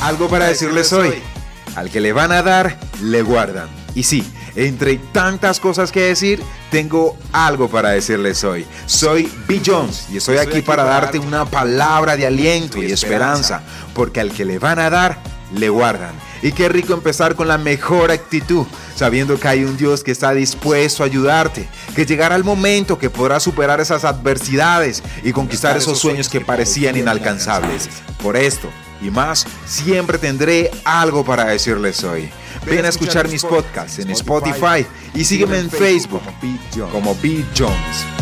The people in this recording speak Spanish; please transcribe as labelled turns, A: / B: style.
A: algo para decirles hoy. Al que le van a dar, le guardan. Y sí, entre tantas cosas que decir, tengo algo para decirles hoy. Soy B. Jones y estoy aquí para darte una palabra de aliento y esperanza, porque al que le van a dar, le guardan. Y qué rico empezar con la mejor actitud, sabiendo que hay un Dios que está dispuesto a ayudarte, que llegará el momento que podrás superar esas adversidades y conquistar esos sueños que parecían inalcanzables. Por esto y más, siempre tendré algo para decirles hoy. Ven a escuchar mis podcasts en Spotify y sígueme en Facebook como B. Jones.